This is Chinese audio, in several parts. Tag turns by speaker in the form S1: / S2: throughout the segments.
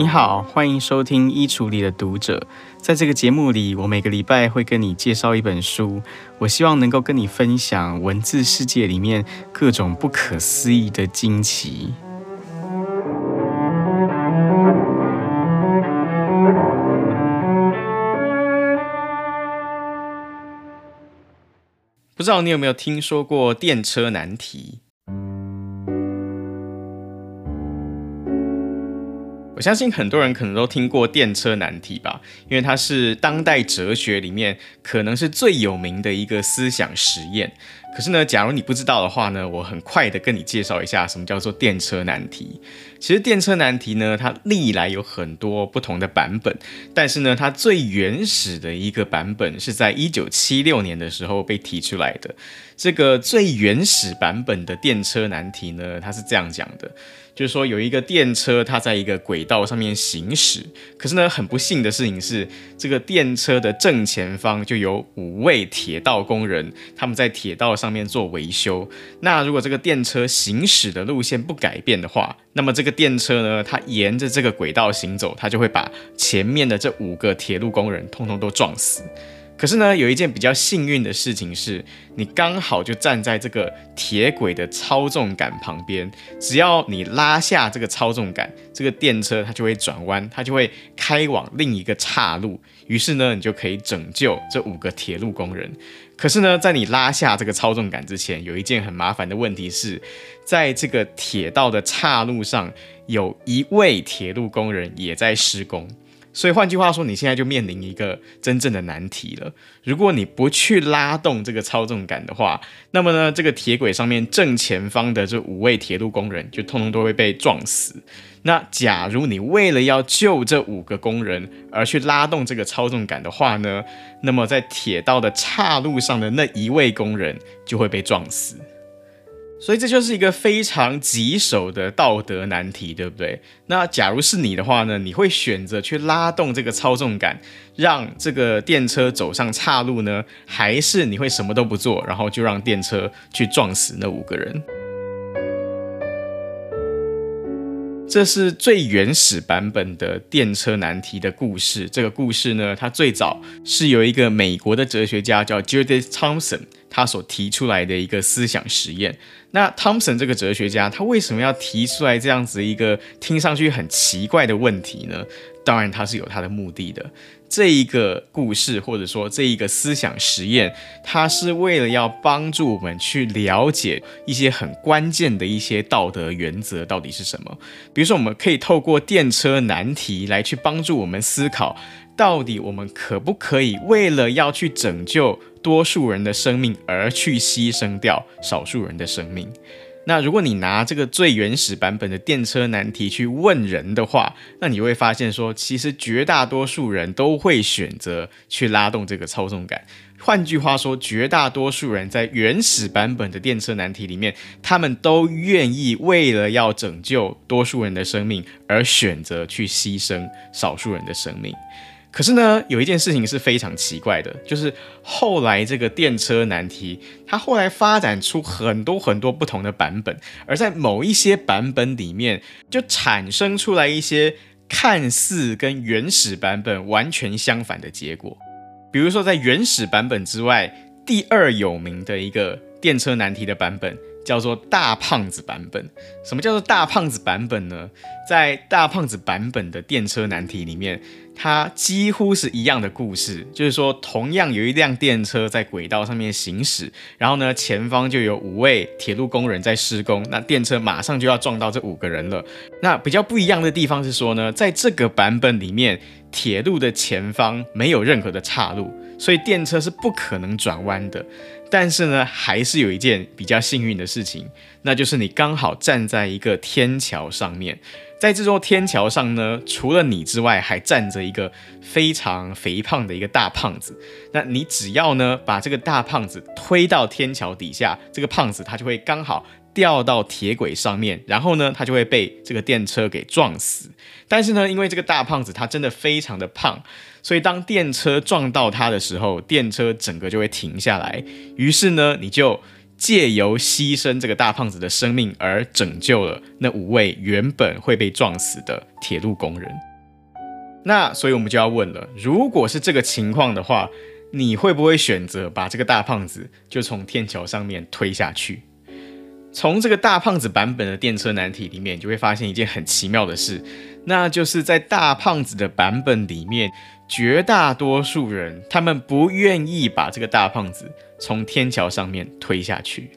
S1: 你好，欢迎收听《衣橱里的读者》。在这个节目里，我每个礼拜会跟你介绍一本书，我希望能够跟你分享文字世界里面各种不可思议的惊奇。不知道你有没有听说过电车难题？我相信很多人可能都听过电车难题吧，因为它是当代哲学里面可能是最有名的一个思想实验。可是呢，假如你不知道的话呢，我很快的跟你介绍一下什么叫做电车难题。其实电车难题呢，它历来有很多不同的版本，但是呢，它最原始的一个版本是在一九七六年的时候被提出来的。这个最原始版本的电车难题呢，它是这样讲的。就是说，有一个电车，它在一个轨道上面行驶。可是呢，很不幸的事情是，这个电车的正前方就有五位铁道工人，他们在铁道上面做维修。那如果这个电车行驶的路线不改变的话，那么这个电车呢，它沿着这个轨道行走，它就会把前面的这五个铁路工人通通都撞死。可是呢，有一件比较幸运的事情是，你刚好就站在这个铁轨的操纵杆旁边，只要你拉下这个操纵杆，这个电车它就会转弯，它就会开往另一个岔路。于是呢，你就可以拯救这五个铁路工人。可是呢，在你拉下这个操纵杆之前，有一件很麻烦的问题是，在这个铁道的岔路上，有一位铁路工人也在施工。所以换句话说，你现在就面临一个真正的难题了。如果你不去拉动这个操纵杆的话，那么呢，这个铁轨上面正前方的这五位铁路工人就通通都会被撞死。那假如你为了要救这五个工人而去拉动这个操纵杆的话呢，那么在铁道的岔路上的那一位工人就会被撞死。所以这就是一个非常棘手的道德难题，对不对？那假如是你的话呢，你会选择去拉动这个操纵杆，让这个电车走上岔路呢，还是你会什么都不做，然后就让电车去撞死那五个人？这是最原始版本的电车难题的故事。这个故事呢，它最早是由一个美国的哲学家叫 Judith Thompson，。他所提出来的一个思想实验，那汤姆森这个哲学家，他为什么要提出来这样子一个听上去很奇怪的问题呢？当然，他是有他的目的的。这一个故事或者说这一个思想实验，它是为了要帮助我们去了解一些很关键的一些道德原则到底是什么。比如说，我们可以透过电车难题来去帮助我们思考，到底我们可不可以为了要去拯救多数人的生命而去牺牲掉少数人的生命。那如果你拿这个最原始版本的电车难题去问人的话，那你会发现说，其实绝大多数人都会选择去拉动这个操纵杆。换句话说，绝大多数人在原始版本的电车难题里面，他们都愿意为了要拯救多数人的生命而选择去牺牲少数人的生命。可是呢，有一件事情是非常奇怪的，就是后来这个电车难题，它后来发展出很多很多不同的版本，而在某一些版本里面，就产生出来一些看似跟原始版本完全相反的结果。比如说，在原始版本之外，第二有名的一个电车难题的版本。叫做大胖子版本。什么叫做大胖子版本呢？在大胖子版本的电车难题里面，它几乎是一样的故事，就是说，同样有一辆电车在轨道上面行驶，然后呢，前方就有五位铁路工人在施工，那电车马上就要撞到这五个人了。那比较不一样的地方是说呢，在这个版本里面，铁路的前方没有任何的岔路，所以电车是不可能转弯的。但是呢，还是有一件比较幸运的事情，那就是你刚好站在一个天桥上面，在这座天桥上呢，除了你之外，还站着一个非常肥胖的一个大胖子。那你只要呢，把这个大胖子推到天桥底下，这个胖子他就会刚好掉到铁轨上面，然后呢，他就会被这个电车给撞死。但是呢，因为这个大胖子他真的非常的胖。所以，当电车撞到他的时候，电车整个就会停下来。于是呢，你就借由牺牲这个大胖子的生命，而拯救了那五位原本会被撞死的铁路工人。那所以我们就要问了，如果是这个情况的话，你会不会选择把这个大胖子就从天桥上面推下去？从这个大胖子版本的电车难题里面，你就会发现一件很奇妙的事，那就是在大胖子的版本里面，绝大多数人他们不愿意把这个大胖子从天桥上面推下去。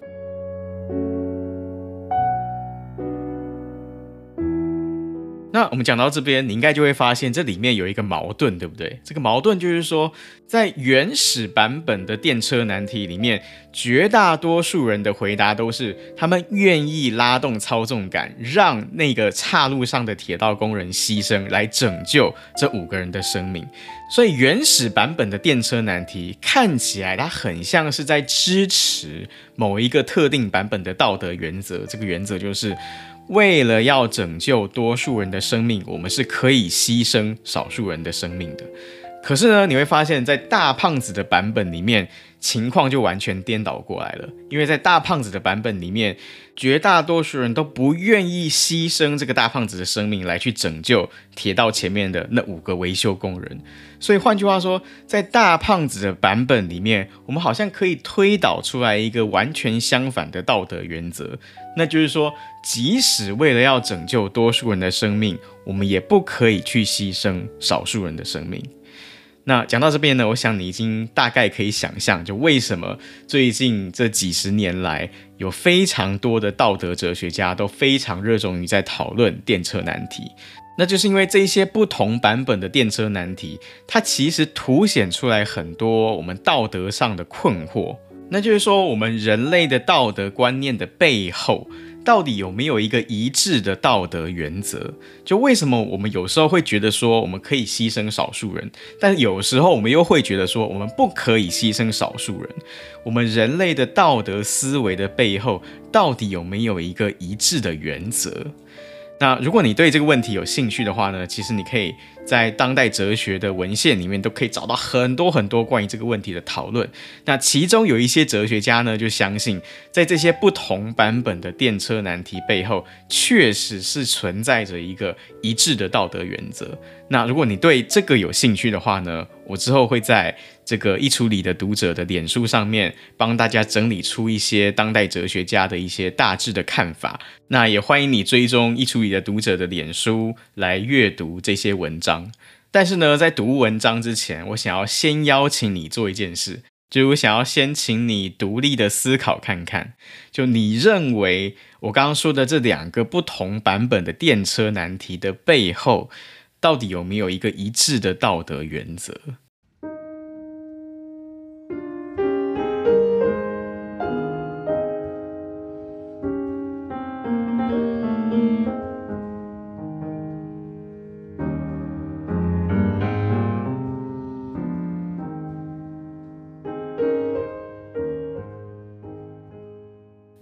S1: 那我们讲到这边，你应该就会发现这里面有一个矛盾，对不对？这个矛盾就是说，在原始版本的电车难题里面，绝大多数人的回答都是他们愿意拉动操纵杆，让那个岔路上的铁道工人牺牲，来拯救这五个人的生命。所以原始版本的电车难题看起来，它很像是在支持某一个特定版本的道德原则。这个原则就是。为了要拯救多数人的生命，我们是可以牺牲少数人的生命的。可是呢，你会发现在大胖子的版本里面，情况就完全颠倒过来了。因为在大胖子的版本里面，绝大多数人都不愿意牺牲这个大胖子的生命来去拯救铁道前面的那五个维修工人。所以换句话说，在大胖子的版本里面，我们好像可以推导出来一个完全相反的道德原则，那就是说，即使为了要拯救多数人的生命，我们也不可以去牺牲少数人的生命。那讲到这边呢，我想你已经大概可以想象，就为什么最近这几十年来，有非常多的道德哲学家都非常热衷于在讨论电车难题。那就是因为这些不同版本的电车难题，它其实凸显出来很多我们道德上的困惑。那就是说，我们人类的道德观念的背后，到底有没有一个一致的道德原则？就为什么我们有时候会觉得说我们可以牺牲少数人，但有时候我们又会觉得说我们不可以牺牲少数人？我们人类的道德思维的背后，到底有没有一个一致的原则？那如果你对这个问题有兴趣的话呢，其实你可以在当代哲学的文献里面都可以找到很多很多关于这个问题的讨论。那其中有一些哲学家呢，就相信在这些不同版本的电车难题背后，确实是存在着一个一致的道德原则。那如果你对这个有兴趣的话呢，我之后会在这个一处理的读者的脸书上面帮大家整理出一些当代哲学家的一些大致的看法。那也欢迎你追踪一处理的读者的脸书来阅读这些文章。但是呢，在读文章之前，我想要先邀请你做一件事，就是我想要先请你独立的思考看看，就你认为我刚刚说的这两个不同版本的电车难题的背后，到底有没有一个一致的道德原则？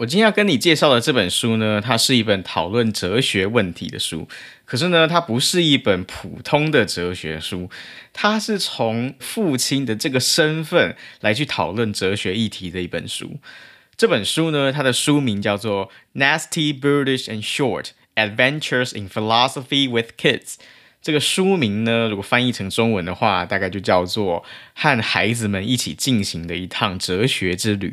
S1: 我今天要跟你介绍的这本书呢，它是一本讨论哲学问题的书。可是呢，它不是一本普通的哲学书，它是从父亲的这个身份来去讨论哲学议题的一本书。这本书呢，它的书名叫做《Nasty, Brutish and Short: Adventures in Philosophy with Kids》。这个书名呢，如果翻译成中文的话，大概就叫做《和孩子们一起进行的一趟哲学之旅》。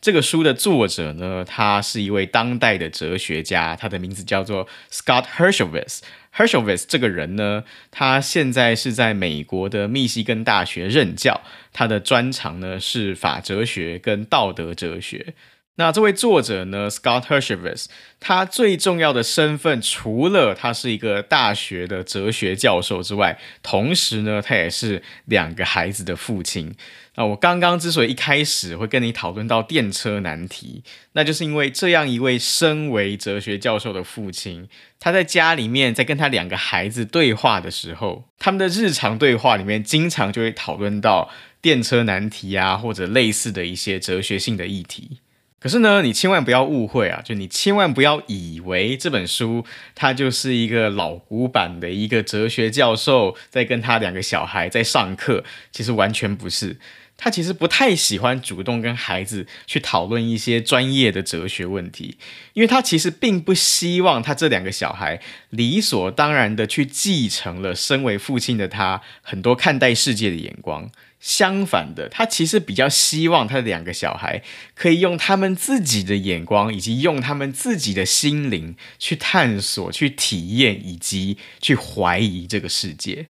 S1: 这个书的作者呢，他是一位当代的哲学家，他的名字叫做 Scott Hershovitz。Hershovitz 这个人呢，他现在是在美国的密西根大学任教，他的专长呢是法哲学跟道德哲学。那这位作者呢，Scott Hershovitz，他最重要的身份，除了他是一个大学的哲学教授之外，同时呢，他也是两个孩子的父亲。那我刚刚之所以一开始会跟你讨论到电车难题，那就是因为这样一位身为哲学教授的父亲，他在家里面在跟他两个孩子对话的时候，他们的日常对话里面，经常就会讨论到电车难题啊，或者类似的一些哲学性的议题。可是呢，你千万不要误会啊！就你千万不要以为这本书它就是一个老古板的一个哲学教授在跟他两个小孩在上课，其实完全不是。他其实不太喜欢主动跟孩子去讨论一些专业的哲学问题，因为他其实并不希望他这两个小孩理所当然的去继承了身为父亲的他很多看待世界的眼光。相反的，他其实比较希望他的两个小孩可以用他们自己的眼光，以及用他们自己的心灵去探索、去体验，以及去怀疑这个世界。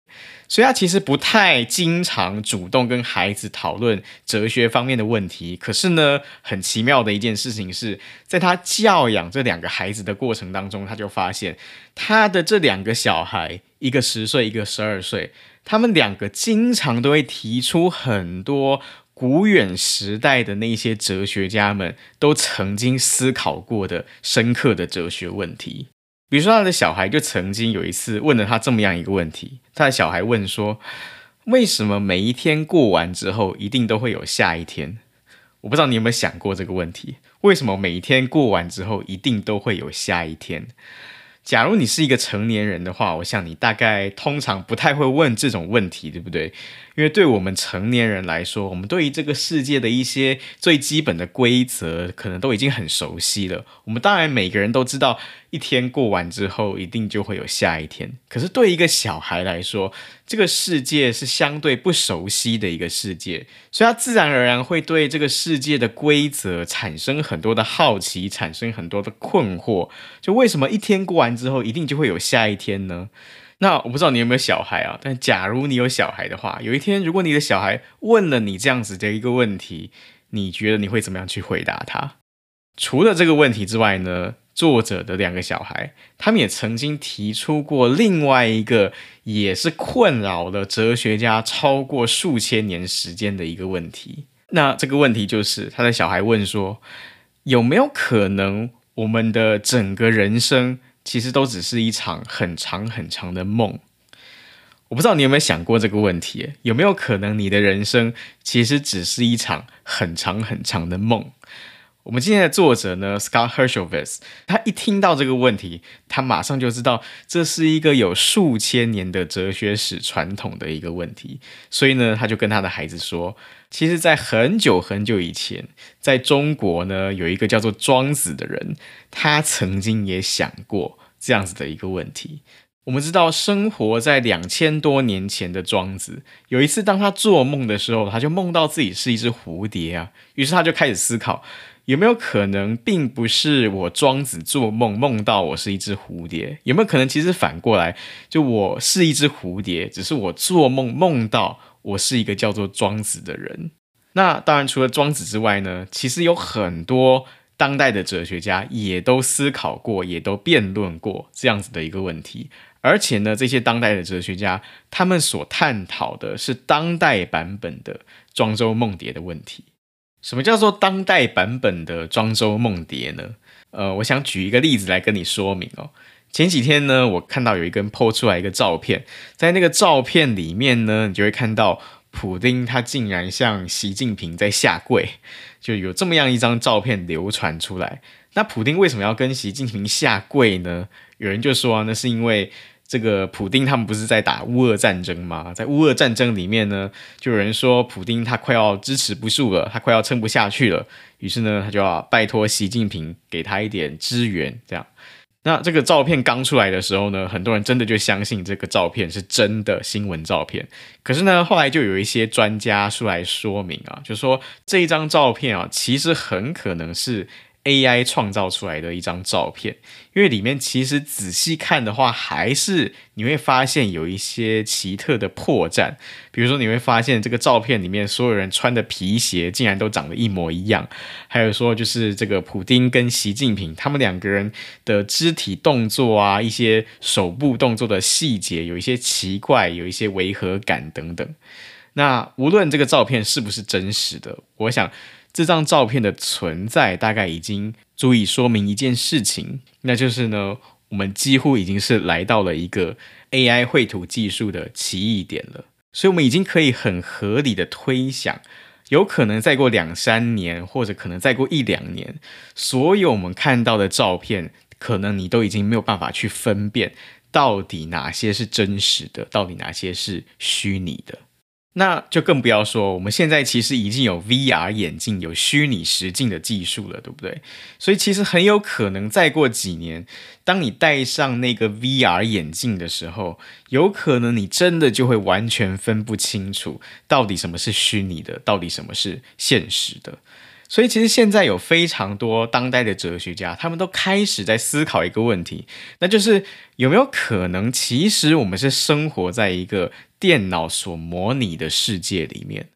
S1: 所以，他其实不太经常主动跟孩子讨论哲学方面的问题。可是呢，很奇妙的一件事情是，在他教养这两个孩子的过程当中，他就发现他的这两个小孩，一个十岁，一个十二岁。他们两个经常都会提出很多古远时代的那些哲学家们都曾经思考过的深刻的哲学问题。比如说，他的小孩就曾经有一次问了他这么样一个问题：他的小孩问说，为什么每一天过完之后一定都会有下一天？我不知道你有没有想过这个问题：为什么每一天过完之后一定都会有下一天？假如你是一个成年人的话，我想你大概通常不太会问这种问题，对不对？因为对我们成年人来说，我们对于这个世界的一些最基本的规则，可能都已经很熟悉了。我们当然每个人都知道，一天过完之后，一定就会有下一天。可是对一个小孩来说，这个世界是相对不熟悉的一个世界，所以他自然而然会对这个世界的规则产生很多的好奇，产生很多的困惑。就为什么一天过完之后，一定就会有下一天呢？那我不知道你有没有小孩啊？但假如你有小孩的话，有一天如果你的小孩问了你这样子的一个问题，你觉得你会怎么样去回答他？除了这个问题之外呢，作者的两个小孩，他们也曾经提出过另外一个也是困扰了哲学家超过数千年时间的一个问题。那这个问题就是他的小孩问说：有没有可能我们的整个人生？其实都只是一场很长很长的梦。我不知道你有没有想过这个问题？有没有可能你的人生其实只是一场很长很长的梦？我们今天的作者呢，Scott Hershovitz，他一听到这个问题，他马上就知道这是一个有数千年的哲学史传统的一个问题，所以呢，他就跟他的孩子说，其实，在很久很久以前，在中国呢，有一个叫做庄子的人，他曾经也想过这样子的一个问题。我们知道，生活在两千多年前的庄子，有一次当他做梦的时候，他就梦到自己是一只蝴蝶啊，于是他就开始思考。有没有可能，并不是我庄子做梦梦到我是一只蝴蝶？有没有可能，其实反过来，就我是一只蝴蝶，只是我做梦梦到我是一个叫做庄子的人？那当然，除了庄子之外呢，其实有很多当代的哲学家也都思考过，也都辩论过这样子的一个问题。而且呢，这些当代的哲学家，他们所探讨的是当代版本的庄周梦蝶的问题。什么叫做当代版本的庄周梦蝶呢？呃，我想举一个例子来跟你说明哦。前几天呢，我看到有一个人 po 出来一个照片，在那个照片里面呢，你就会看到普丁他竟然向习近平在下跪，就有这么样一张照片流传出来。那普丁为什么要跟习近平下跪呢？有人就说啊，那是因为。这个普丁他们不是在打乌俄战争吗？在乌俄战争里面呢，就有人说普丁他快要支持不住了，他快要撑不下去了，于是呢，他就要拜托习近平给他一点支援。这样，那这个照片刚出来的时候呢，很多人真的就相信这个照片是真的新闻照片。可是呢，后来就有一些专家出来说明啊，就说这一张照片啊，其实很可能是。AI 创造出来的一张照片，因为里面其实仔细看的话，还是你会发现有一些奇特的破绽。比如说，你会发现这个照片里面所有人穿的皮鞋竟然都长得一模一样，还有说就是这个普丁跟习近平他们两个人的肢体动作啊，一些手部动作的细节有一些奇怪，有一些违和感等等。那无论这个照片是不是真实的，我想。这张照片的存在大概已经足以说明一件事情，那就是呢，我们几乎已经是来到了一个 AI 绘图技术的奇异点了。所以，我们已经可以很合理的推想，有可能再过两三年，或者可能再过一两年，所有我们看到的照片，可能你都已经没有办法去分辨到底哪些是真实的，到底哪些是虚拟的。那就更不要说，我们现在其实已经有 VR 眼镜、有虚拟实境的技术了，对不对？所以其实很有可能再过几年，当你戴上那个 VR 眼镜的时候，有可能你真的就会完全分不清楚，到底什么是虚拟的，到底什么是现实的。所以，其实现在有非常多当代的哲学家，他们都开始在思考一个问题，那就是有没有可能，其实我们是生活在一个电脑所模拟的世界里面。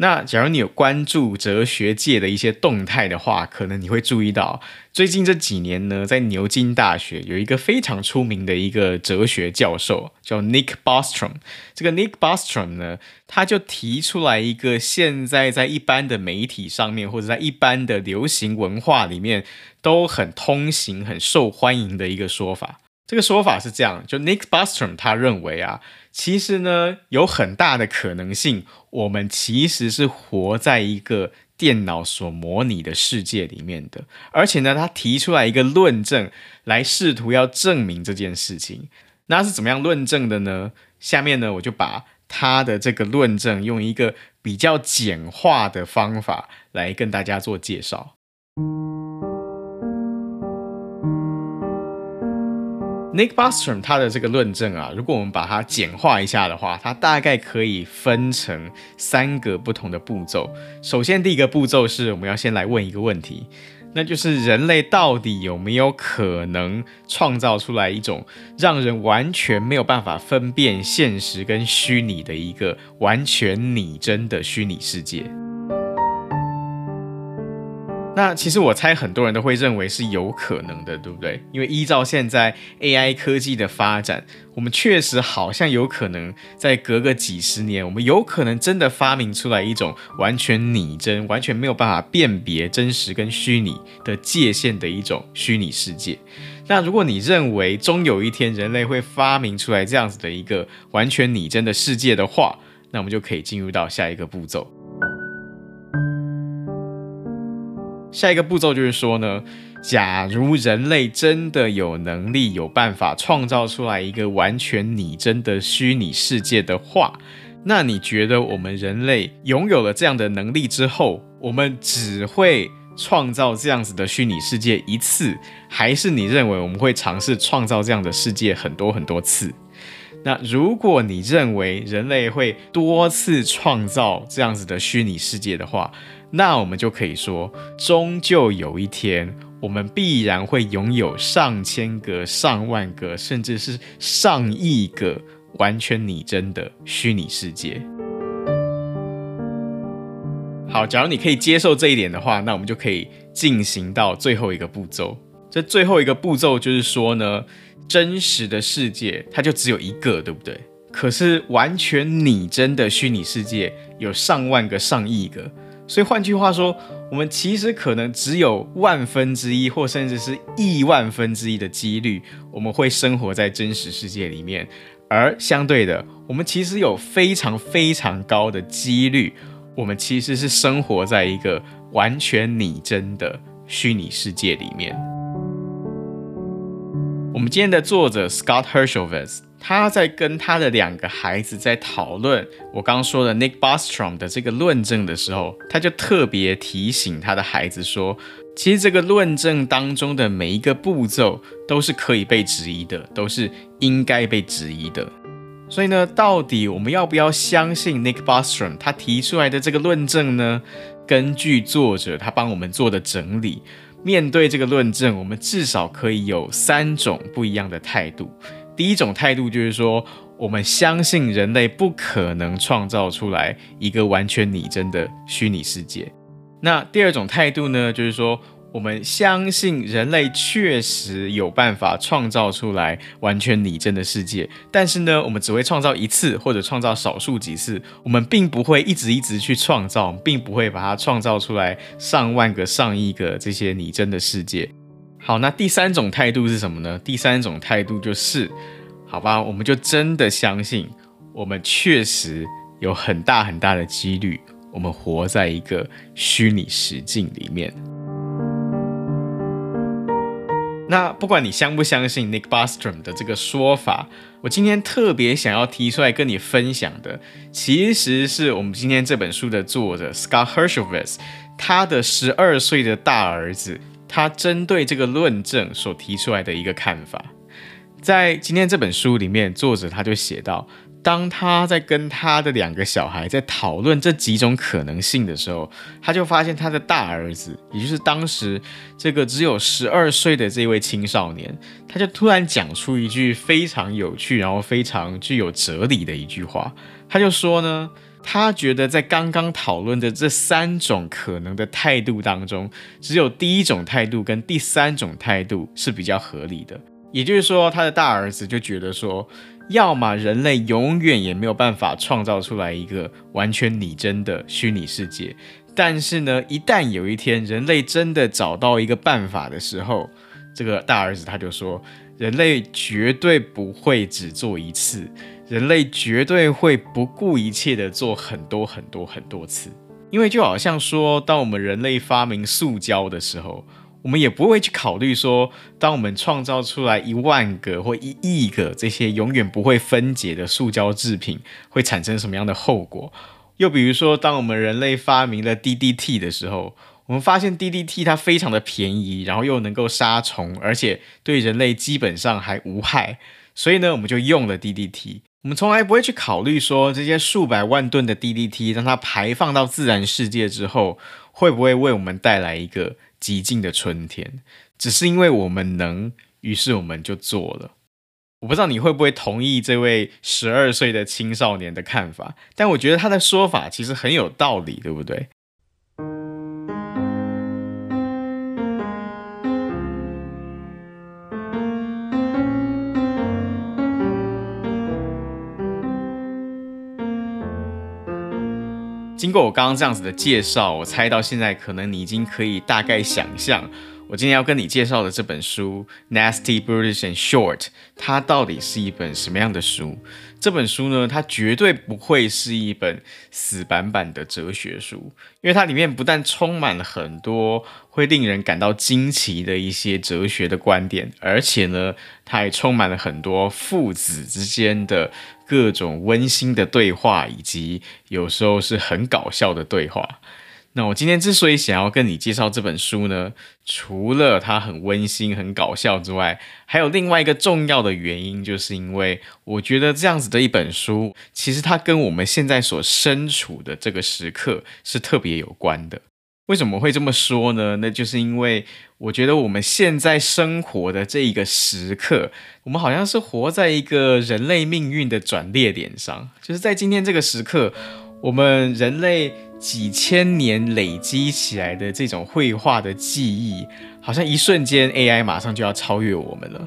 S1: 那假如你有关注哲学界的一些动态的话，可能你会注意到，最近这几年呢，在牛津大学有一个非常出名的一个哲学教授，叫 Nick Bostrom。这个 Nick Bostrom 呢，他就提出来一个现在在一般的媒体上面，或者在一般的流行文化里面都很通行、很受欢迎的一个说法。这个说法是这样，就 Nick Bostrom 他认为啊。其实呢，有很大的可能性，我们其实是活在一个电脑所模拟的世界里面的。而且呢，他提出来一个论证，来试图要证明这件事情。那是怎么样论证的呢？下面呢，我就把他的这个论证用一个比较简化的方法来跟大家做介绍。Nick Bostrom 他的这个论证啊，如果我们把它简化一下的话，它大概可以分成三个不同的步骤。首先，第一个步骤是我们要先来问一个问题，那就是人类到底有没有可能创造出来一种让人完全没有办法分辨现实跟虚拟的一个完全拟真的虚拟世界？那其实我猜很多人都会认为是有可能的，对不对？因为依照现在 AI 科技的发展，我们确实好像有可能在隔个几十年，我们有可能真的发明出来一种完全拟真、完全没有办法辨别真实跟虚拟的界限的一种虚拟世界。那如果你认为终有一天人类会发明出来这样子的一个完全拟真的世界的话，那我们就可以进入到下一个步骤。下一个步骤就是说呢，假如人类真的有能力、有办法创造出来一个完全拟真的虚拟世界的话，那你觉得我们人类拥有了这样的能力之后，我们只会创造这样子的虚拟世界一次，还是你认为我们会尝试创造这样的世界很多很多次？那如果你认为人类会多次创造这样子的虚拟世界的话，那我们就可以说，终究有一天，我们必然会拥有上千个、上万个，甚至是上亿个完全拟真的虚拟世界。好，假如你可以接受这一点的话，那我们就可以进行到最后一个步骤。这最后一个步骤就是说呢，真实的世界它就只有一个，对不对？可是完全拟真的虚拟世界有上万个、上亿个。所以换句话说，我们其实可能只有万分之一，或甚至是亿万分之一的几率，我们会生活在真实世界里面。而相对的，我们其实有非常非常高的几率，我们其实是生活在一个完全拟真的虚拟世界里面。我们今天的作者 Scott Hershovitz。他在跟他的两个孩子在讨论我刚说的 Nick Bostrom 的这个论证的时候，他就特别提醒他的孩子说，其实这个论证当中的每一个步骤都是可以被质疑的，都是应该被质疑的。所以呢，到底我们要不要相信 Nick Bostrom 他提出来的这个论证呢？根据作者他帮我们做的整理，面对这个论证，我们至少可以有三种不一样的态度。第一种态度就是说，我们相信人类不可能创造出来一个完全拟真的虚拟世界。那第二种态度呢，就是说，我们相信人类确实有办法创造出来完全拟真的世界，但是呢，我们只会创造一次或者创造少数几次，我们并不会一直一直去创造，并不会把它创造出来上万个、上亿个这些拟真的世界。好，那第三种态度是什么呢？第三种态度就是，好吧，我们就真的相信，我们确实有很大很大的几率，我们活在一个虚拟实境里面。那不管你相不相信 Nick Bostrom 的这个说法，我今天特别想要提出来跟你分享的，其实是我们今天这本书的作者 Scott Hershovitz 他的十二岁的大儿子，他针对这个论证所提出来的一个看法。在今天这本书里面，作者他就写到，当他在跟他的两个小孩在讨论这几种可能性的时候，他就发现他的大儿子，也就是当时这个只有十二岁的这位青少年，他就突然讲出一句非常有趣，然后非常具有哲理的一句话。他就说呢，他觉得在刚刚讨论的这三种可能的态度当中，只有第一种态度跟第三种态度是比较合理的。也就是说，他的大儿子就觉得说，要么人类永远也没有办法创造出来一个完全拟真的虚拟世界，但是呢，一旦有一天人类真的找到一个办法的时候，这个大儿子他就说，人类绝对不会只做一次，人类绝对会不顾一切的做很多很多很多次，因为就好像说，当我们人类发明塑胶的时候。我们也不会去考虑说，当我们创造出来一万个或一亿个这些永远不会分解的塑胶制品，会产生什么样的后果。又比如说，当我们人类发明了 DDT 的时候，我们发现 DDT 它非常的便宜，然后又能够杀虫，而且对人类基本上还无害，所以呢，我们就用了 DDT。我们从来不会去考虑说，这些数百万吨的 DDT，让它排放到自然世界之后，会不会为我们带来一个极尽的春天，只是因为我们能，于是我们就做了。我不知道你会不会同意这位十二岁的青少年的看法，但我觉得他的说法其实很有道理，对不对？经过我刚刚这样子的介绍，我猜到现在可能你已经可以大概想象，我今天要跟你介绍的这本书《Nasty Brutish and Short》，它到底是一本什么样的书？这本书呢，它绝对不会是一本死板板的哲学书，因为它里面不但充满了很多会令人感到惊奇的一些哲学的观点，而且呢，它还充满了很多父子之间的各种温馨的对话，以及有时候是很搞笑的对话。那我今天之所以想要跟你介绍这本书呢，除了它很温馨、很搞笑之外，还有另外一个重要的原因，就是因为我觉得这样子的一本书，其实它跟我们现在所身处的这个时刻是特别有关的。为什么会这么说呢？那就是因为我觉得我们现在生活的这一个时刻，我们好像是活在一个人类命运的转捩点上，就是在今天这个时刻，我们人类。几千年累积起来的这种绘画的记忆，好像一瞬间 AI 马上就要超越我们了。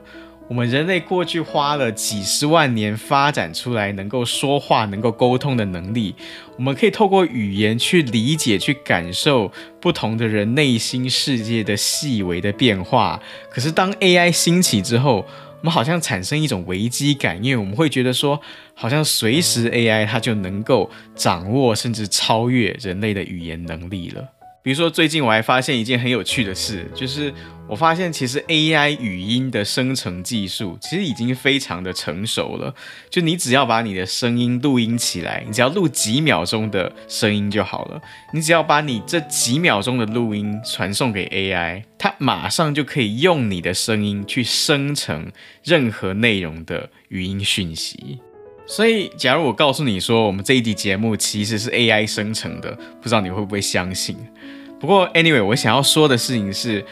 S1: 我们人类过去花了几十万年发展出来能够说话、能够沟通的能力，我们可以透过语言去理解、去感受不同的人内心世界的细微的变化。可是当 AI 兴起之后，我们好像产生一种危机感，因为我们会觉得说，好像随时 AI 它就能够掌握甚至超越人类的语言能力了。比如说，最近我还发现一件很有趣的事，就是我发现其实 AI 语音的生成技术其实已经非常的成熟了。就你只要把你的声音录音起来，你只要录几秒钟的声音就好了。你只要把你这几秒钟的录音传送给 AI，它马上就可以用你的声音去生成任何内容的语音讯息。所以，假如我告诉你说，我们这一集节目其实是 AI 生成的，不知道你会不会相信？不过，anyway，我想要说的事情是，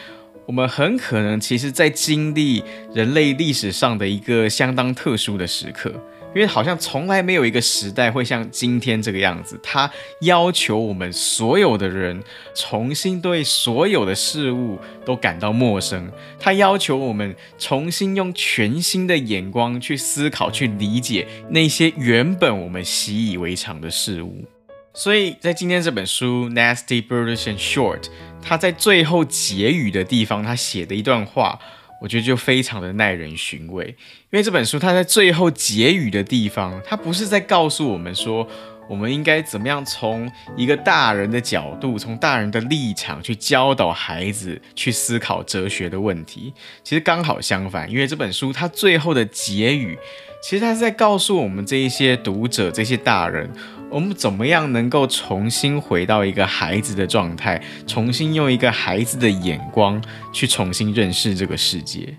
S1: 我们很可能其实在经历人类历史上的一个相当特殊的时刻。因为好像从来没有一个时代会像今天这个样子，它要求我们所有的人重新对所有的事物都感到陌生，它要求我们重新用全新的眼光去思考、去理解那些原本我们习以为常的事物。所以在今天这本书《Nasty Brutish and Short》，它在最后结语的地方，他写的一段话。我觉得就非常的耐人寻味，因为这本书它在最后结语的地方，它不是在告诉我们说我们应该怎么样从一个大人的角度，从大人的立场去教导孩子去思考哲学的问题。其实刚好相反，因为这本书它最后的结语，其实它是在告诉我们这一些读者、这些大人，我们怎么样能够重新回到一个孩子的状态，重新用一个孩子的眼光去重新认识这个世界。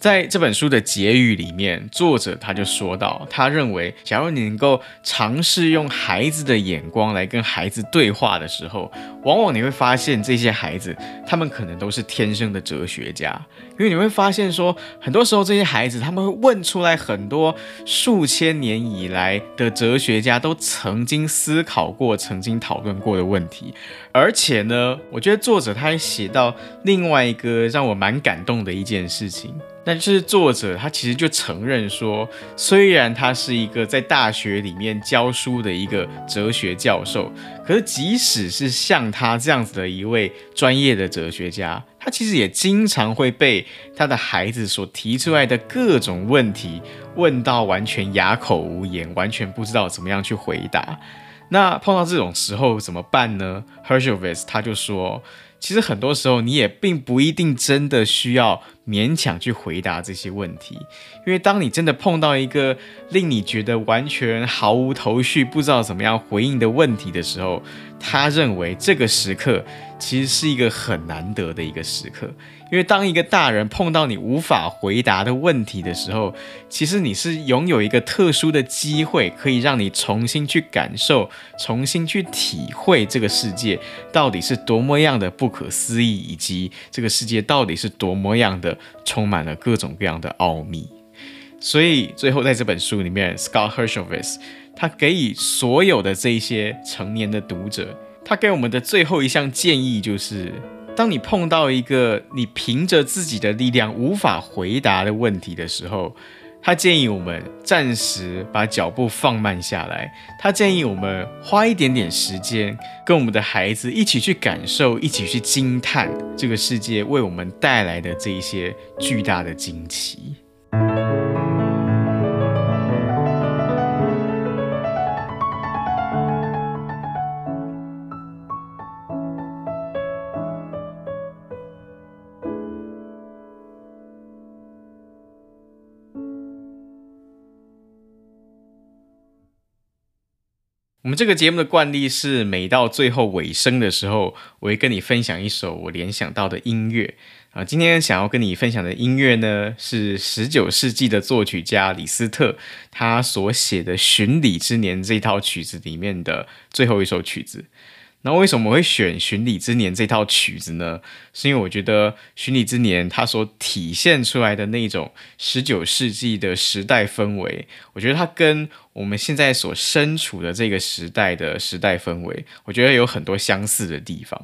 S1: 在这本书的结语里面，作者他就说到，他认为，假如你能够尝试用孩子的眼光来跟孩子对话的时候，往往你会发现，这些孩子他们可能都是天生的哲学家，因为你会发现说，很多时候这些孩子他们会问出来很多数千年以来的哲学家都曾经思考过、曾经讨论过的问题，而且呢，我觉得作者他还写到另外一个让我蛮感动的一件事情。但是作者他其实就承认说，虽然他是一个在大学里面教书的一个哲学教授，可是即使是像他这样子的一位专业的哲学家，他其实也经常会被他的孩子所提出来的各种问题问到完全哑口无言，完全不知道怎么样去回答。那碰到这种时候怎么办呢？Hershovitz 他就说。其实很多时候，你也并不一定真的需要勉强去回答这些问题，因为当你真的碰到一个令你觉得完全毫无头绪、不知道怎么样回应的问题的时候，他认为这个时刻其实是一个很难得的一个时刻。因为当一个大人碰到你无法回答的问题的时候，其实你是拥有一个特殊的机会，可以让你重新去感受、重新去体会这个世界到底是多么样的不可思议，以及这个世界到底是多么样的充满了各种各样的奥秘。所以最后在这本书里面，Scott Hershovitz 他给予所有的这些成年的读者，他给我们的最后一项建议就是。当你碰到一个你凭着自己的力量无法回答的问题的时候，他建议我们暂时把脚步放慢下来。他建议我们花一点点时间，跟我们的孩子一起去感受，一起去惊叹这个世界为我们带来的这一些巨大的惊奇。我们这个节目的惯例是，每到最后尾声的时候，我会跟你分享一首我联想到的音乐啊。今天想要跟你分享的音乐呢，是十九世纪的作曲家李斯特他所写的《巡礼之年》这套曲子里面的最后一首曲子。那为什么我会选《巡礼之年》这套曲子呢？是因为我觉得《巡礼之年》它所体现出来的那种十九世纪的时代氛围，我觉得它跟我们现在所身处的这个时代的时代氛围，我觉得有很多相似的地方。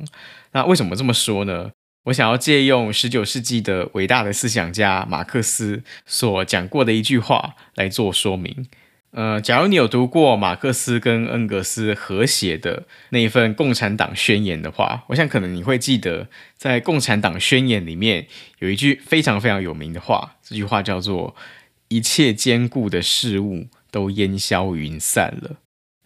S1: 那为什么这么说呢？我想要借用十九世纪的伟大的思想家马克思所讲过的一句话来做说明。呃，假如你有读过马克思跟恩格斯合写的那一份《共产党宣言》的话，我想可能你会记得，在《共产党宣言》里面有一句非常非常有名的话，这句话叫做“一切坚固的事物都烟消云散了”。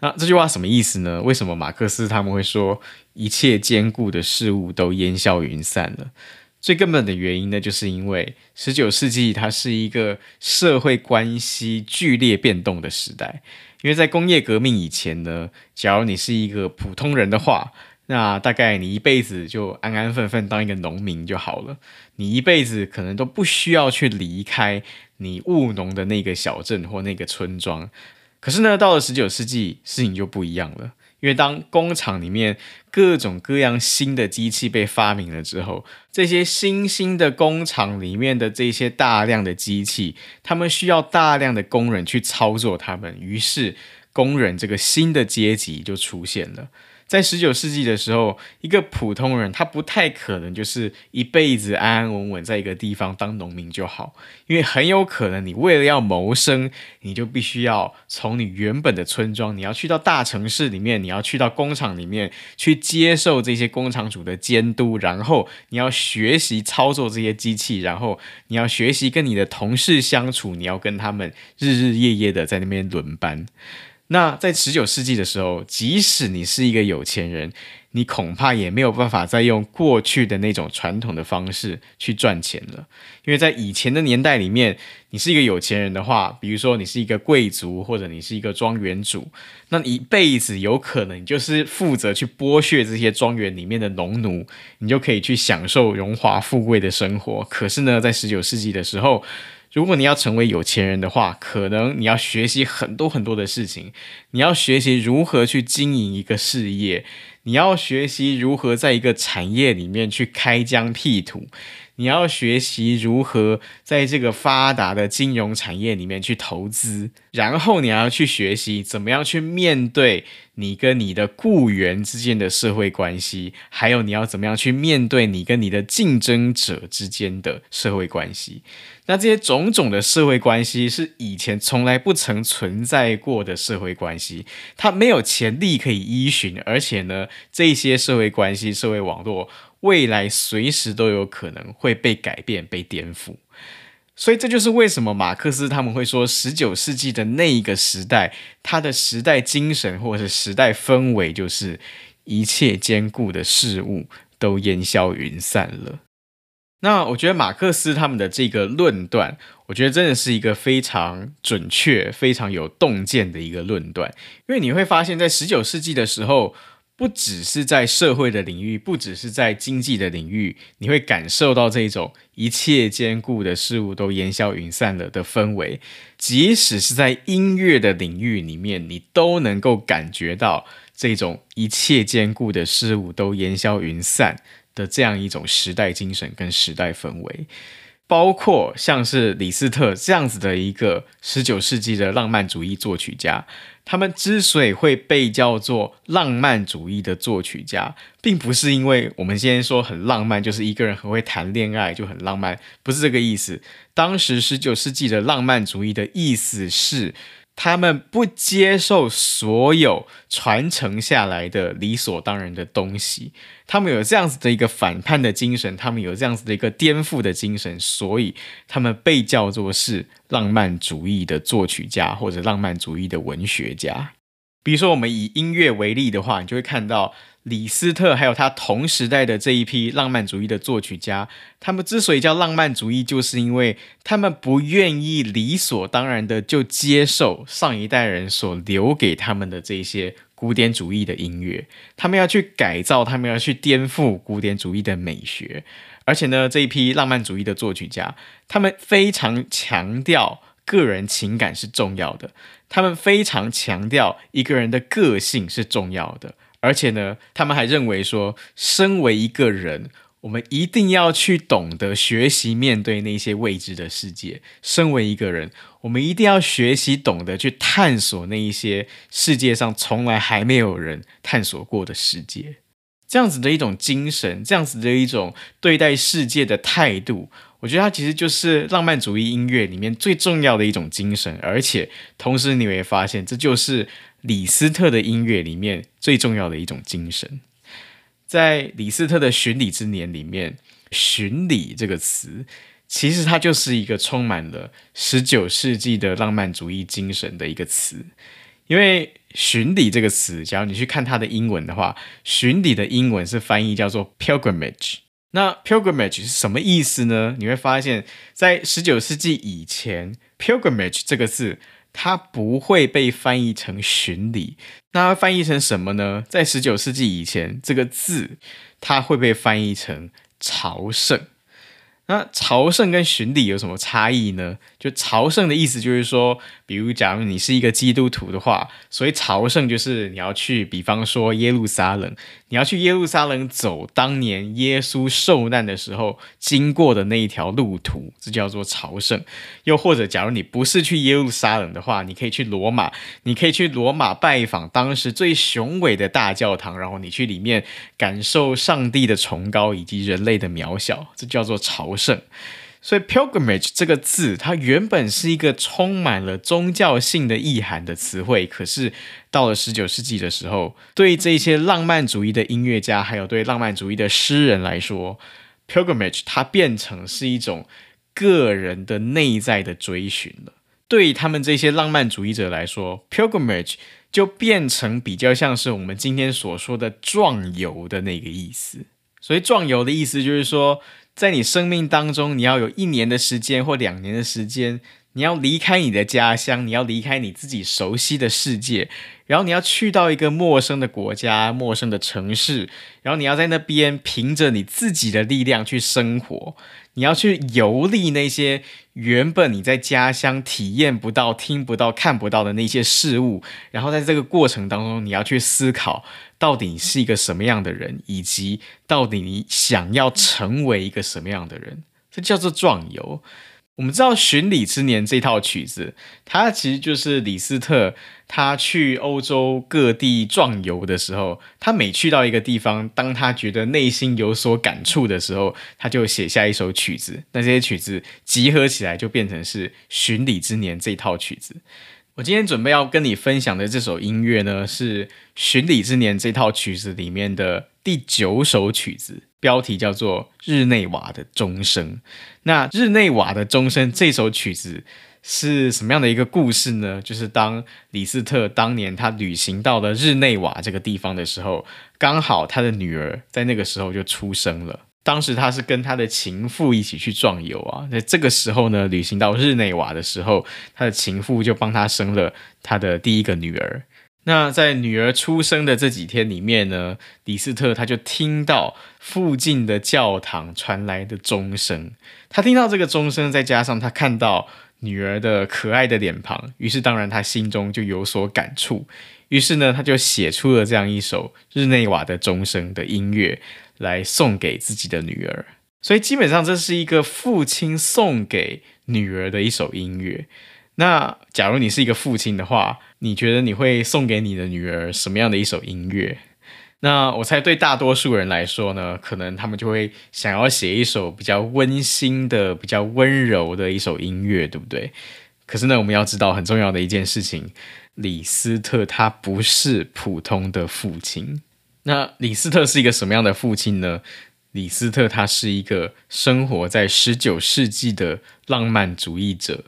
S1: 那这句话什么意思呢？为什么马克思他们会说“一切坚固的事物都烟消云散了”？最根本的原因呢，就是因为十九世纪它是一个社会关系剧烈变动的时代。因为在工业革命以前呢，假如你是一个普通人的话，那大概你一辈子就安安分分当一个农民就好了。你一辈子可能都不需要去离开你务农的那个小镇或那个村庄。可是呢，到了十九世纪，事情就不一样了。因为当工厂里面各种各样新的机器被发明了之后，这些新兴的工厂里面的这些大量的机器，他们需要大量的工人去操作他们，于是工人这个新的阶级就出现了。在十九世纪的时候，一个普通人他不太可能就是一辈子安安稳稳在一个地方当农民就好，因为很有可能你为了要谋生，你就必须要从你原本的村庄，你要去到大城市里面，你要去到工厂里面去接受这些工厂主的监督，然后你要学习操作这些机器，然后你要学习跟你的同事相处，你要跟他们日日夜夜的在那边轮班。那在十九世纪的时候，即使你是一个有钱人，你恐怕也没有办法再用过去的那种传统的方式去赚钱了。因为在以前的年代里面，你是一个有钱人的话，比如说你是一个贵族，或者你是一个庄园主，那你一辈子有可能就是负责去剥削这些庄园里面的农奴，你就可以去享受荣华富贵的生活。可是呢，在十九世纪的时候，如果你要成为有钱人的话，可能你要学习很多很多的事情，你要学习如何去经营一个事业，你要学习如何在一个产业里面去开疆辟土。你要学习如何在这个发达的金融产业里面去投资，然后你要去学习怎么样去面对你跟你的雇员之间的社会关系，还有你要怎么样去面对你跟你的竞争者之间的社会关系。那这些种种的社会关系是以前从来不曾存在过的社会关系，它没有前例可以依循，而且呢，这些社会关系、社会网络。未来随时都有可能会被改变、被颠覆，所以这就是为什么马克思他们会说，十九世纪的那一个时代，它的时代精神或者是时代氛围，就是一切坚固的事物都烟消云散了。那我觉得马克思他们的这个论断，我觉得真的是一个非常准确、非常有洞见的一个论断，因为你会发现在十九世纪的时候。不只是在社会的领域，不只是在经济的领域，你会感受到这种一切坚固的事物都烟消云散了的氛围。即使是在音乐的领域里面，你都能够感觉到这种一切坚固的事物都烟消云散的这样一种时代精神跟时代氛围。包括像是李斯特这样子的一个十九世纪的浪漫主义作曲家。他们之所以会被叫做浪漫主义的作曲家，并不是因为我们今天说很浪漫，就是一个人很会谈恋爱就很浪漫，不是这个意思。当时十九世纪的浪漫主义的意思是，他们不接受所有传承下来的理所当然的东西，他们有这样子的一个反叛的精神，他们有这样子的一个颠覆的精神，所以他们被叫做是。浪漫主义的作曲家或者浪漫主义的文学家，比如说我们以音乐为例的话，你就会看到李斯特还有他同时代的这一批浪漫主义的作曲家，他们之所以叫浪漫主义，就是因为他们不愿意理所当然的就接受上一代人所留给他们的这些古典主义的音乐，他们要去改造，他们要去颠覆古典主义的美学。而且呢，这一批浪漫主义的作曲家，他们非常强调个人情感是重要的，他们非常强调一个人的个性是重要的。而且呢，他们还认为说，身为一个人，我们一定要去懂得学习面对那些未知的世界。身为一个人，我们一定要学习懂得去探索那一些世界上从来还没有人探索过的世界。这样子的一种精神，这样子的一种对待世界的态度，我觉得它其实就是浪漫主义音乐里面最重要的一种精神，而且同时你会发现，这就是李斯特的音乐里面最重要的一种精神。在李斯特的《巡礼之年》里面，“巡礼”这个词，其实它就是一个充满了十九世纪的浪漫主义精神的一个词。因为“巡礼”这个词，假如你去看它的英文的话，“巡礼”的英文是翻译叫做 “pilgrimage”。那 “pilgrimage” 是什么意思呢？你会发现在十九世纪以前，“pilgrimage” 这个字它不会被翻译成“巡礼”，那翻译成什么呢？在十九世纪以前，这个字它会被翻译成“朝圣”。那朝圣跟巡礼有什么差异呢？就朝圣的意思就是说，比如假如你是一个基督徒的话，所以朝圣就是你要去，比方说耶路撒冷，你要去耶路撒冷走当年耶稣受难的时候经过的那一条路途，这叫做朝圣。又或者，假如你不是去耶路撒冷的话，你可以去罗马，你可以去罗马拜访当时最雄伟的大教堂，然后你去里面感受上帝的崇高以及人类的渺小，这叫做朝圣。所以 pilgrimage 这个字，它原本是一个充满了宗教性的意涵的词汇，可是到了十九世纪的时候，对这些浪漫主义的音乐家，还有对浪漫主义的诗人来说，pilgrimage 它变成是一种个人的内在的追寻了。对他们这些浪漫主义者来说，pilgrimage 就变成比较像是我们今天所说的壮游的那个意思。所以壮游的意思就是说，在你生命当中，你要有一年的时间或两年的时间。你要离开你的家乡，你要离开你自己熟悉的世界，然后你要去到一个陌生的国家、陌生的城市，然后你要在那边凭着你自己的力量去生活。你要去游历那些原本你在家乡体验不到、听不到、看不到的那些事物，然后在这个过程当中，你要去思考到底是一个什么样的人，以及到底你想要成为一个什么样的人。这叫做壮游。我们知道《巡礼之年》这套曲子，它其实就是李斯特他去欧洲各地壮游的时候，他每去到一个地方，当他觉得内心有所感触的时候，他就写下一首曲子。那这些曲子集合起来，就变成是《巡礼之年》这套曲子。我今天准备要跟你分享的这首音乐呢，是《巡礼之年》这套曲子里面的第九首曲子。标题叫做《日内瓦的钟声》。那《日内瓦的钟声》这首曲子是什么样的一个故事呢？就是当李斯特当年他旅行到了日内瓦这个地方的时候，刚好他的女儿在那个时候就出生了。当时他是跟他的情妇一起去壮游啊，在这个时候呢，旅行到日内瓦的时候，他的情妇就帮他生了他的第一个女儿。那在女儿出生的这几天里面呢，李斯特他就听到附近的教堂传来的钟声。他听到这个钟声，再加上他看到女儿的可爱的脸庞，于是当然他心中就有所感触。于是呢，他就写出了这样一首日内瓦的钟声的音乐，来送给自己的女儿。所以基本上这是一个父亲送给女儿的一首音乐。那假如你是一个父亲的话，你觉得你会送给你的女儿什么样的一首音乐？那我猜对大多数人来说呢，可能他们就会想要写一首比较温馨的、比较温柔的一首音乐，对不对？可是呢，我们要知道很重要的一件事情，李斯特他不是普通的父亲。那李斯特是一个什么样的父亲呢？李斯特他是一个生活在十九世纪的浪漫主义者。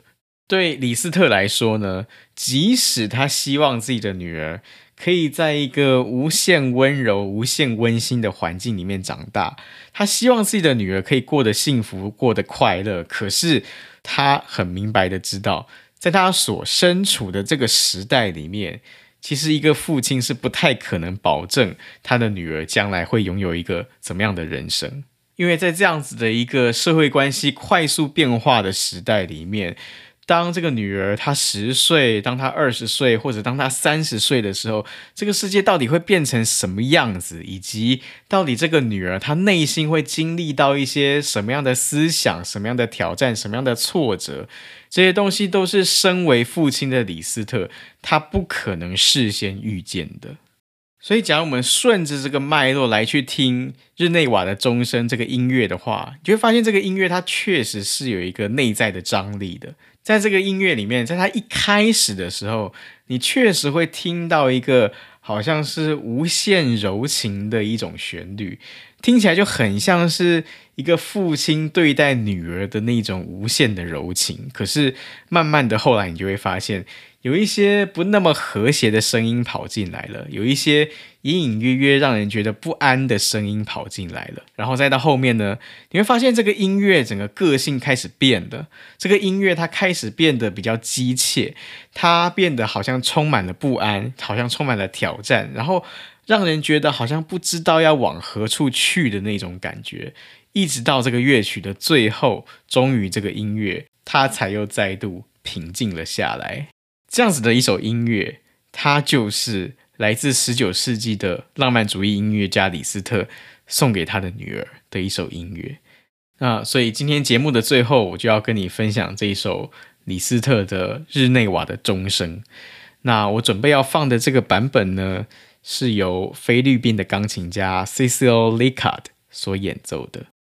S1: 对李斯特来说呢，即使他希望自己的女儿可以在一个无限温柔、无限温馨的环境里面长大，他希望自己的女儿可以过得幸福、过得快乐。可是他很明白的知道，在他所身处的这个时代里面，其实一个父亲是不太可能保证他的女儿将来会拥有一个怎么样的人生，因为在这样子的一个社会关系快速变化的时代里面。当这个女儿她十岁，当她二十岁，或者当她三十岁的时候，这个世界到底会变成什么样子？以及到底这个女儿她内心会经历到一些什么样的思想、什么样的挑战、什么样的挫折？这些东西都是身为父亲的李斯特他不可能事先预见的。所以，假如我们顺着这个脉络来去听日内瓦的钟声这个音乐的话，你就会发现这个音乐它确实是有一个内在的张力的。在这个音乐里面，在它一开始的时候，你确实会听到一个好像是无限柔情的一种旋律，听起来就很像是一个父亲对待女儿的那种无限的柔情。可是慢慢的后来，你就会发现。有一些不那么和谐的声音跑进来了，有一些隐隐约约让人觉得不安的声音跑进来了，然后再到后面呢，你会发现这个音乐整个个性开始变了，这个音乐它开始变得比较机械，它变得好像充满了不安，好像充满了挑战，然后让人觉得好像不知道要往何处去的那种感觉，一直到这个乐曲的最后，终于这个音乐它才又再度平静了下来。这样子的一首音乐，它就是来自十九世纪的浪漫主义音乐家李斯特送给他的女儿的一首音乐。那所以今天节目的最后，我就要跟你分享这一首李斯特的《日内瓦的钟声》。那我准备要放的这个版本呢，是由菲律宾的钢琴家 Cecil Licard 所演奏的。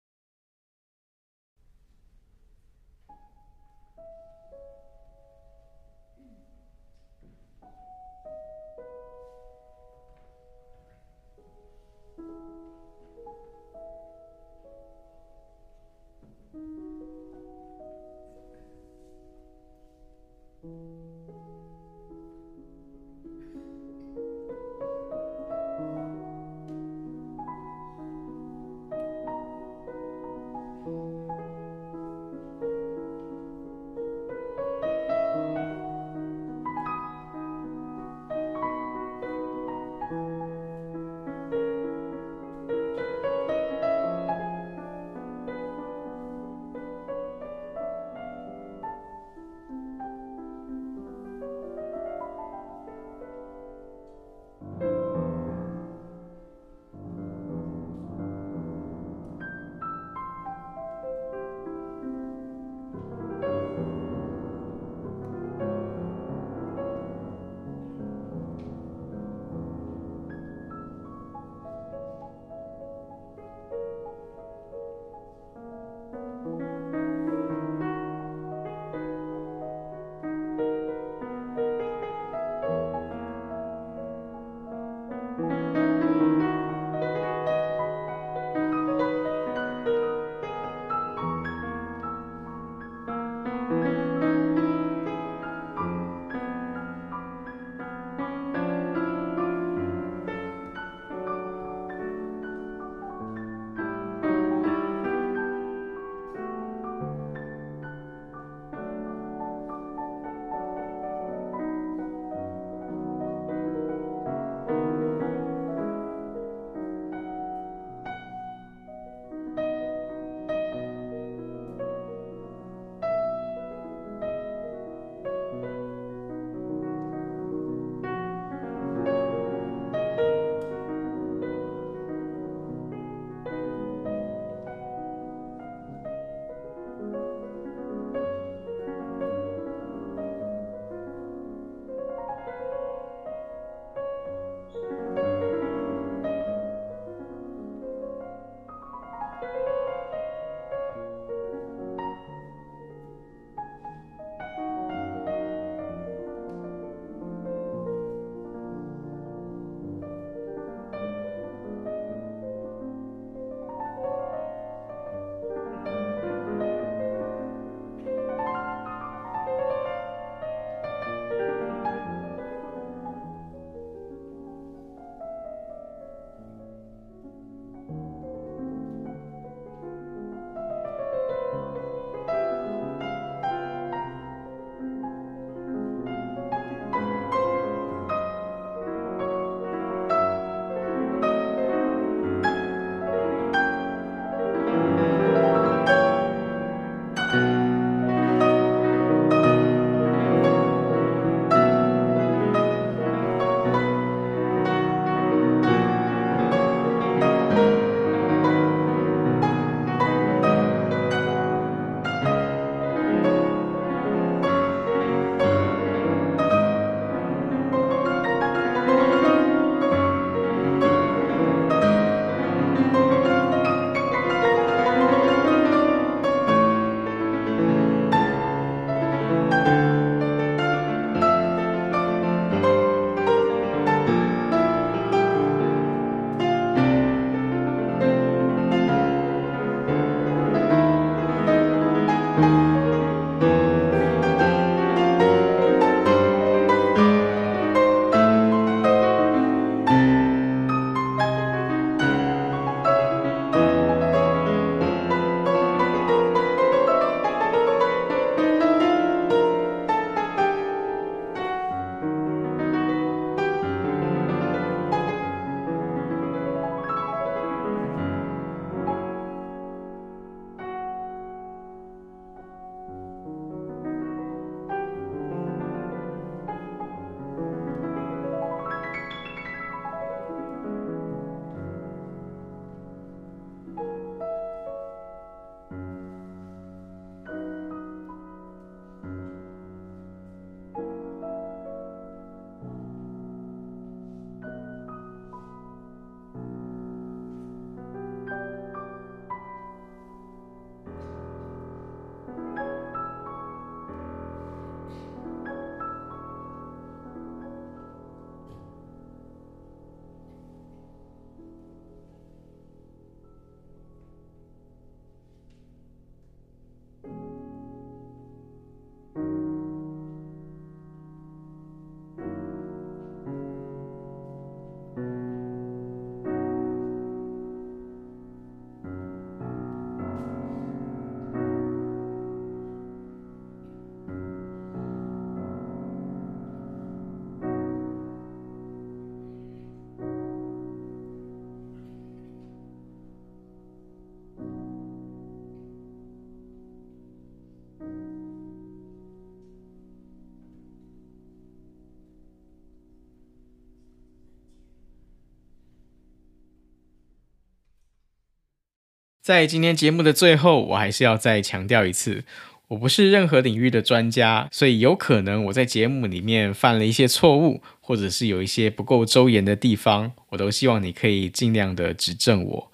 S1: 在今天节目的最后，我还是要再强调一次，我不是任何领域的专家，所以有可能我在节目里面犯了一些错误，或者是有一些不够周延的地方，我都希望你可以尽量的指正我。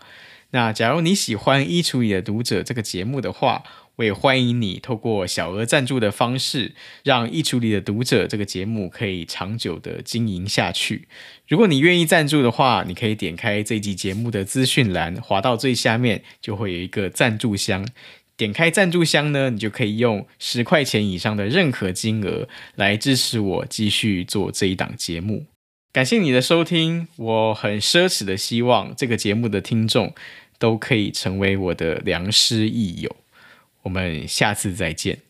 S1: 那假如你喜欢《衣橱里的读者》这个节目的话，我也欢迎你透过小额赞助的方式，让《衣橱里的读者》这个节目可以长久的经营下去。如果你愿意赞助的话，你可以点开这集节目的资讯栏，滑到最下面就会有一个赞助箱。点开赞助箱呢，你就可以用十块钱以上的任何金额来支持我继续做这一档节目。感谢你的收听，我很奢侈的希望这个节目的听众都可以成为我的良师益友。我们下次再见。